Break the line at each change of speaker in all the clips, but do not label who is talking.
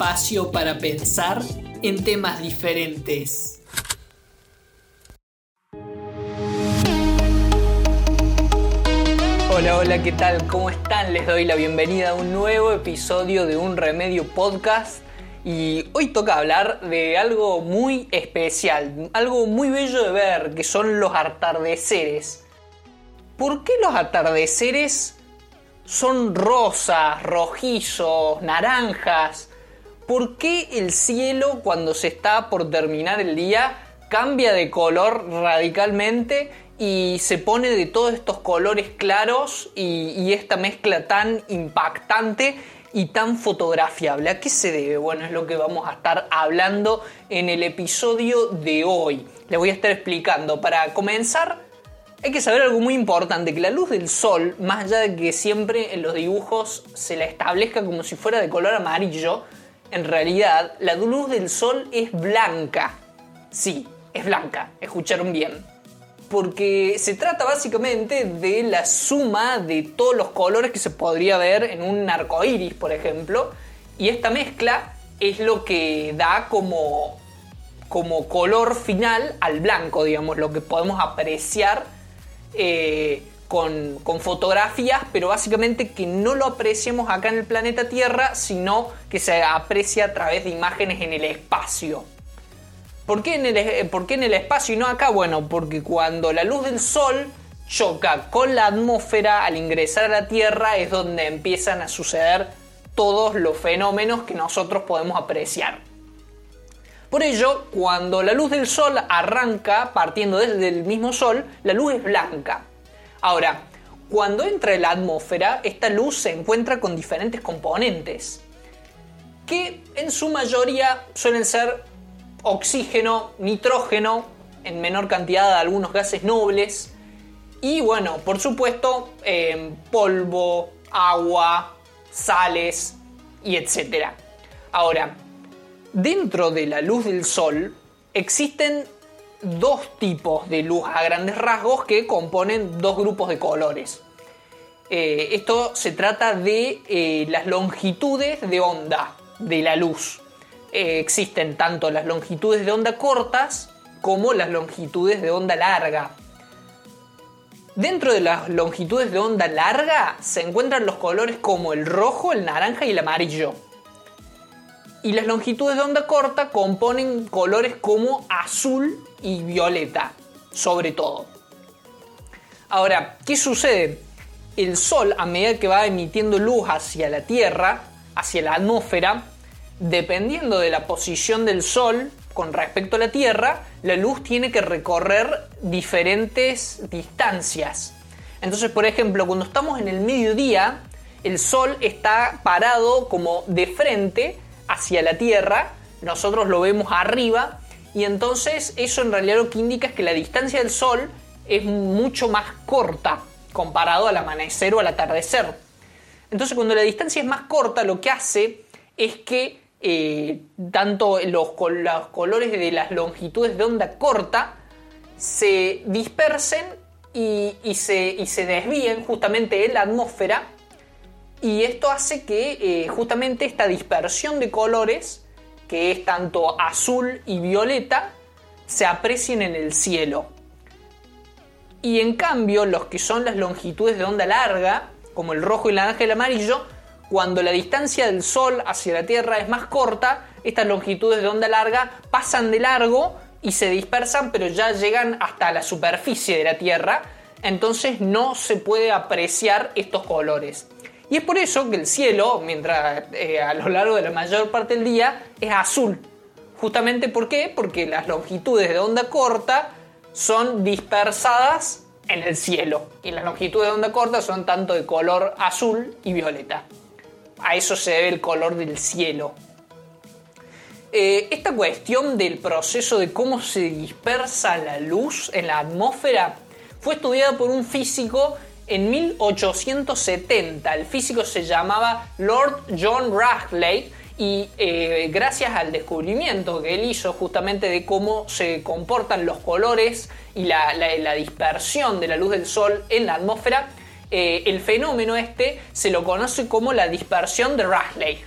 espacio para pensar en temas diferentes. Hola, hola, ¿qué tal? ¿Cómo están? Les doy la bienvenida a un nuevo episodio de Un Remedio Podcast. Y hoy toca hablar de algo muy especial, algo muy bello de ver, que son los atardeceres. ¿Por qué los atardeceres son rosas, rojizos, naranjas? ¿Por qué el cielo cuando se está por terminar el día cambia de color radicalmente y se pone de todos estos colores claros y, esta mezcla tan impactante y tan fotografiable. ¿A qué se debe? Bueno, es lo que vamos a estar hablando en el episodio de hoy. Le voy a estar explicando. Para comenzar, hay que saber algo muy importante, que la luz del sol, más allá de que siempre en los dibujos se la establezca como si fuera de color amarillo, en realidad la luz del sol es blanca. Sí, es blanca, escucharon bien porque se trata básicamente de la suma de todos los colores que se podría ver en un arco iris, por ejemplo, y esta mezcla es lo que da como, como color final al blanco, digamos, lo que podemos apreciar eh, con, fotografías, pero básicamente que no lo apreciemos acá en el planeta Tierra, sino que se aprecia a través de imágenes en el espacio. ¿Por qué, en el espacio y no acá? Bueno, porque cuando la luz del sol choca con la atmósfera al ingresar a la Tierra es donde empiezan a suceder todos los fenómenos que nosotros podemos apreciar. Por ello, cuando la luz del sol arranca partiendo desde el mismo sol, la luz es blanca. Ahora, cuando entra en la atmósfera, esta luz se encuentra con diferentes componentes, que en su mayoría suelen ser oxígeno, nitrógeno, en menor cantidad de algunos gases nobles, y bueno, por supuesto, eh, polvo, agua, sales y etc. Ahora, dentro de la luz del sol existen dos tipos de luz a grandes rasgos que componen dos grupos de colores. Eh, esto se trata de eh, las longitudes de onda de la luz. Eh, existen tanto las longitudes de onda cortas como las longitudes de onda larga. Dentro de las longitudes de onda larga se encuentran los colores como el rojo, el naranja y el amarillo. Y las longitudes de onda corta componen colores como azul y violeta, sobre todo. Ahora, ¿qué sucede? El Sol, a medida que va emitiendo luz hacia la Tierra, hacia la atmósfera, dependiendo de la posición del Sol con respecto a la Tierra, la luz tiene que recorrer diferentes distancias. Entonces, por ejemplo, cuando estamos en el mediodía, el Sol está parado como de frente hacia la Tierra, nosotros lo vemos arriba, y entonces eso en realidad lo que indica es que la distancia del Sol es mucho más corta comparado al amanecer o al atardecer. Entonces, cuando la distancia es más corta, lo que hace es que eh, tanto los, los colores de las longitudes de onda corta se dispersen y, se, se, desvíen justamente en la atmósfera y esto hace que eh, justamente esta dispersión de colores, que es tanto azul y violeta, se aprecien en el cielo. Y en cambio, los que son las longitudes de onda larga, como el rojo y el naranja y el amarillo, cuando la distancia del Sol hacia la Tierra es más corta, estas longitudes de onda larga pasan de largo y se dispersan, pero ya llegan hasta la superficie de la Tierra, entonces no se puede apreciar estos colores. Y es por eso que el cielo, mientras eh, a lo largo de la mayor parte del día, es azul. Justamente ¿por qué? Porque las longitudes de onda corta son dispersadas en el cielo. Y las longitudes de onda corta son tanto de color azul y violeta a eso se debe el color del cielo. Eh, esta cuestión del proceso de cómo se dispersa la luz en la atmósfera fue estudiada por un físico en 1870. El físico se llamaba Lord John Rayleigh y eh, gracias al descubrimiento que él hizo justamente de cómo se comportan los colores y la dispersión de la luz del sol en la atmósfera, eh, el fenómeno este se lo conoce como la dispersión de Rayleigh.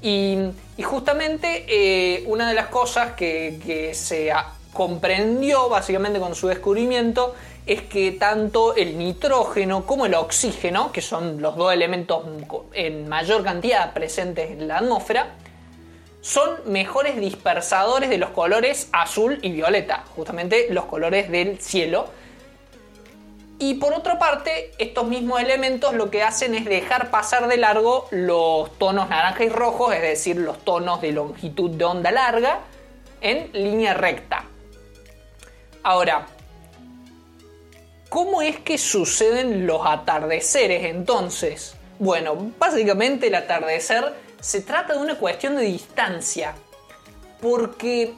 Y, justamente eh, una de las cosas que, se comprendió básicamente con su descubrimiento es que tanto el nitrógeno como el oxígeno, que son los dos elementos en mayor cantidad presentes en la atmósfera, son mejores dispersadores de los colores azul y violeta, justamente los colores del cielo. Y por otra parte, estos mismos elementos lo que hacen es dejar pasar de largo los tonos naranja y rojo, es decir, los tonos de longitud de onda larga, en línea recta. Ahora, ¿cómo es que suceden los atardeceres entonces? Bueno, básicamente el atardecer se trata de una cuestión de distancia, porque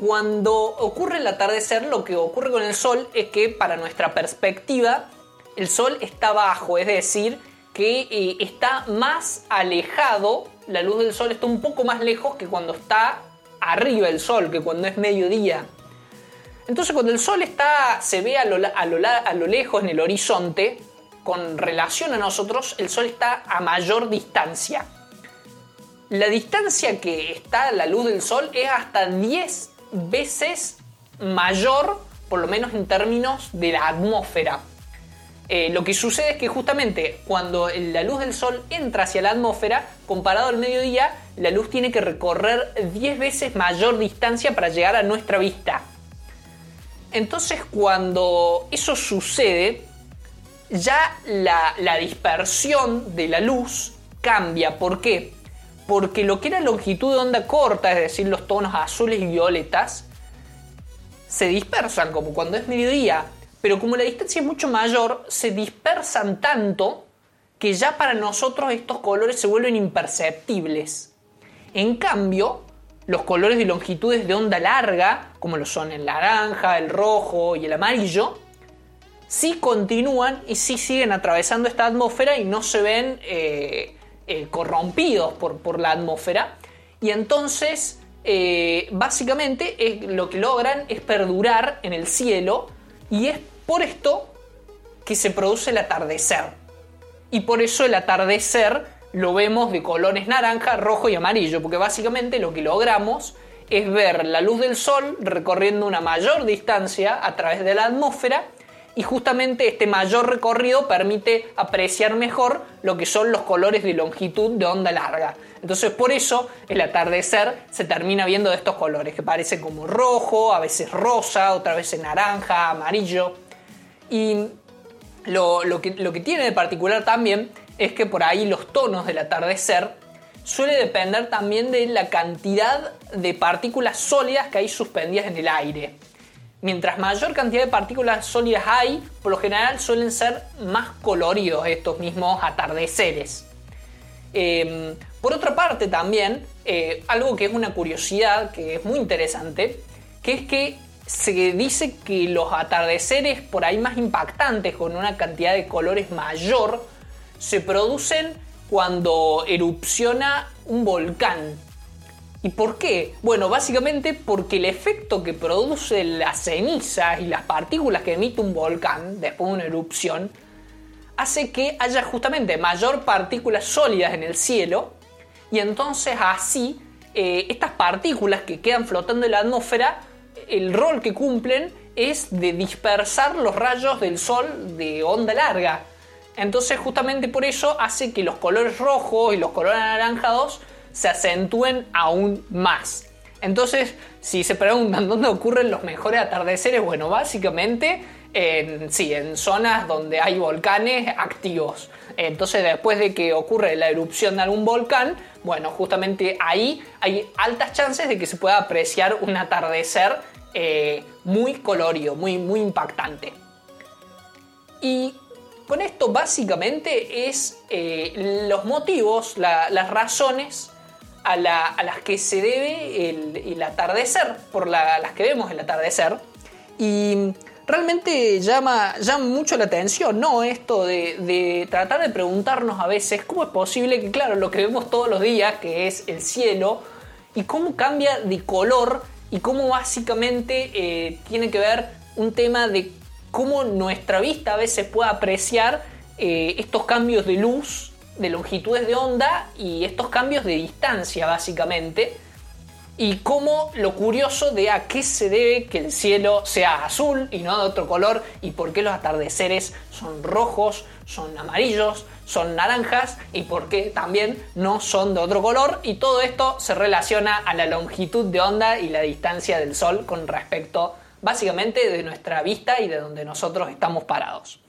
cuando ocurre el atardecer, lo que ocurre con el Sol es que para nuestra perspectiva, el Sol está bajo, es decir, que eh, está más alejado, la luz del Sol está un poco más lejos que cuando está arriba el Sol, que cuando es mediodía. Entonces cuando el Sol está, se ve a lo, a lo lejos en el horizonte, con relación a nosotros, el Sol está a mayor distancia. La distancia que está la luz del Sol es hasta 10 veces mayor, por lo menos en términos de la atmósfera. Eh, lo que sucede es que justamente cuando la luz del sol entra hacia la atmósfera, comparado al mediodía, la luz tiene que recorrer 10 veces mayor distancia para llegar a nuestra vista. Entonces cuando eso sucede, ya la, dispersión de la luz cambia. ¿Por qué? porque lo que era longitud de onda corta, es decir, los tonos azules y violetas, se dispersan como cuando es mediodía, pero como la distancia es mucho mayor, se dispersan tanto que ya para nosotros estos colores se vuelven imperceptibles. En cambio, los colores de longitudes de onda larga, como lo son el naranja, el rojo y el amarillo, sí continúan y sí siguen atravesando esta atmósfera y no se ven eh, eh, corrompidos por, la atmósfera y entonces eh, básicamente lo que logran es perdurar en el cielo y es por esto que se produce el atardecer. Y por eso el atardecer lo vemos de colores naranja, rojo y amarillo, porque básicamente lo que logramos es ver la luz del sol recorriendo una mayor distancia a través de la atmósfera y justamente este mayor recorrido permite apreciar mejor lo que son los colores de longitud de onda larga. Entonces por eso el atardecer se termina viendo de estos colores, que parece como rojo, a veces rosa, otra vez naranja, amarillo. Y lo, lo que tiene de particular también es que por ahí los tonos del atardecer suele depender también de la cantidad de partículas sólidas que hay suspendidas en el aire. Mientras mayor cantidad de partículas sólidas hay, por lo general suelen ser más coloridos estos mismos atardeceres. Em, por otra parte también, eh, algo que es una curiosidad, que es muy interesante, que es que se dice que los atardeceres por ahí más impactantes, con una cantidad de colores mayor, se producen cuando erupciona un volcán. ¿Y por qué? Bueno, básicamente porque el efecto que produce la ceniza y las partículas que emite un volcán después de una erupción hace que haya justamente mayor partículas sólidas en el cielo y entonces así eh, estas partículas que quedan flotando en la atmósfera, el rol que cumplen es de dispersar los rayos del sol de onda larga. Entonces justamente por eso hace que los colores rojos y los colores anaranjados se acentúen aún más. Entonces, si se preguntan dónde ocurren los mejores atardeceres, bueno, básicamente en, sí, en zonas donde hay volcanes activos. Entonces, después de que ocurre la erupción de algún volcán, bueno, justamente ahí hay altas chances de que se pueda apreciar un atardecer eh, muy colorido, muy, muy impactante. Y con esto básicamente es eh, los motivos, las razones a, las que se debe el, atardecer, por las que vemos el atardecer. Y realmente llama, llama mucho la atención, ¿no? Esto de, tratar de preguntarnos a veces cómo es posible que, claro, lo que vemos todos los días, que es el cielo, y cómo cambia de color y cómo básicamente eh, tiene que ver un tema de cómo nuestra vista a veces puede apreciar eh, estos cambios de luz de longitudes de onda y estos cambios de distancia básicamente. Y cómo lo curioso de a qué se debe que el cielo sea azul y no de otro color y por qué los atardeceres son rojos, son amarillos, son naranjas y por qué también no son de otro color. Y todo esto se relaciona a la longitud de onda y la distancia del Sol con respecto básicamente de nuestra vista y de donde nosotros estamos parados.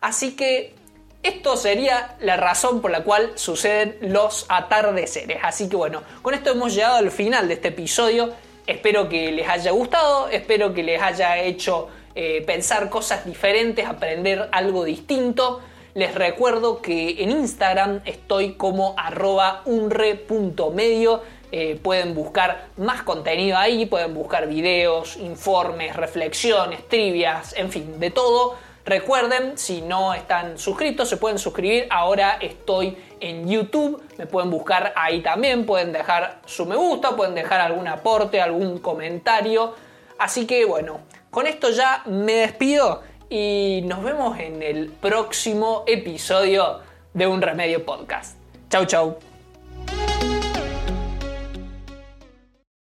Así que esto sería la razón por la cual suceden los atardeceres. Así que bueno, con esto hemos llegado al final de este episodio. Espero que les haya gustado, espero que les haya hecho eh, pensar cosas diferentes, aprender algo distinto. Les recuerdo que en Instagram estoy como arroba unre.medio. Eh, pueden buscar más contenido ahí, pueden buscar videos, informes, reflexiones, trivias, en fin, de todo Recuerden, si no están suscritos, se pueden suscribir. Ahora estoy en YouTube, me pueden buscar ahí también, pueden dejar su me gusta, pueden dejar algún aporte, algún comentario. Así que bueno, con esto ya me despido y nos vemos en el próximo episodio de Un Remedio Podcast. Chau, chau.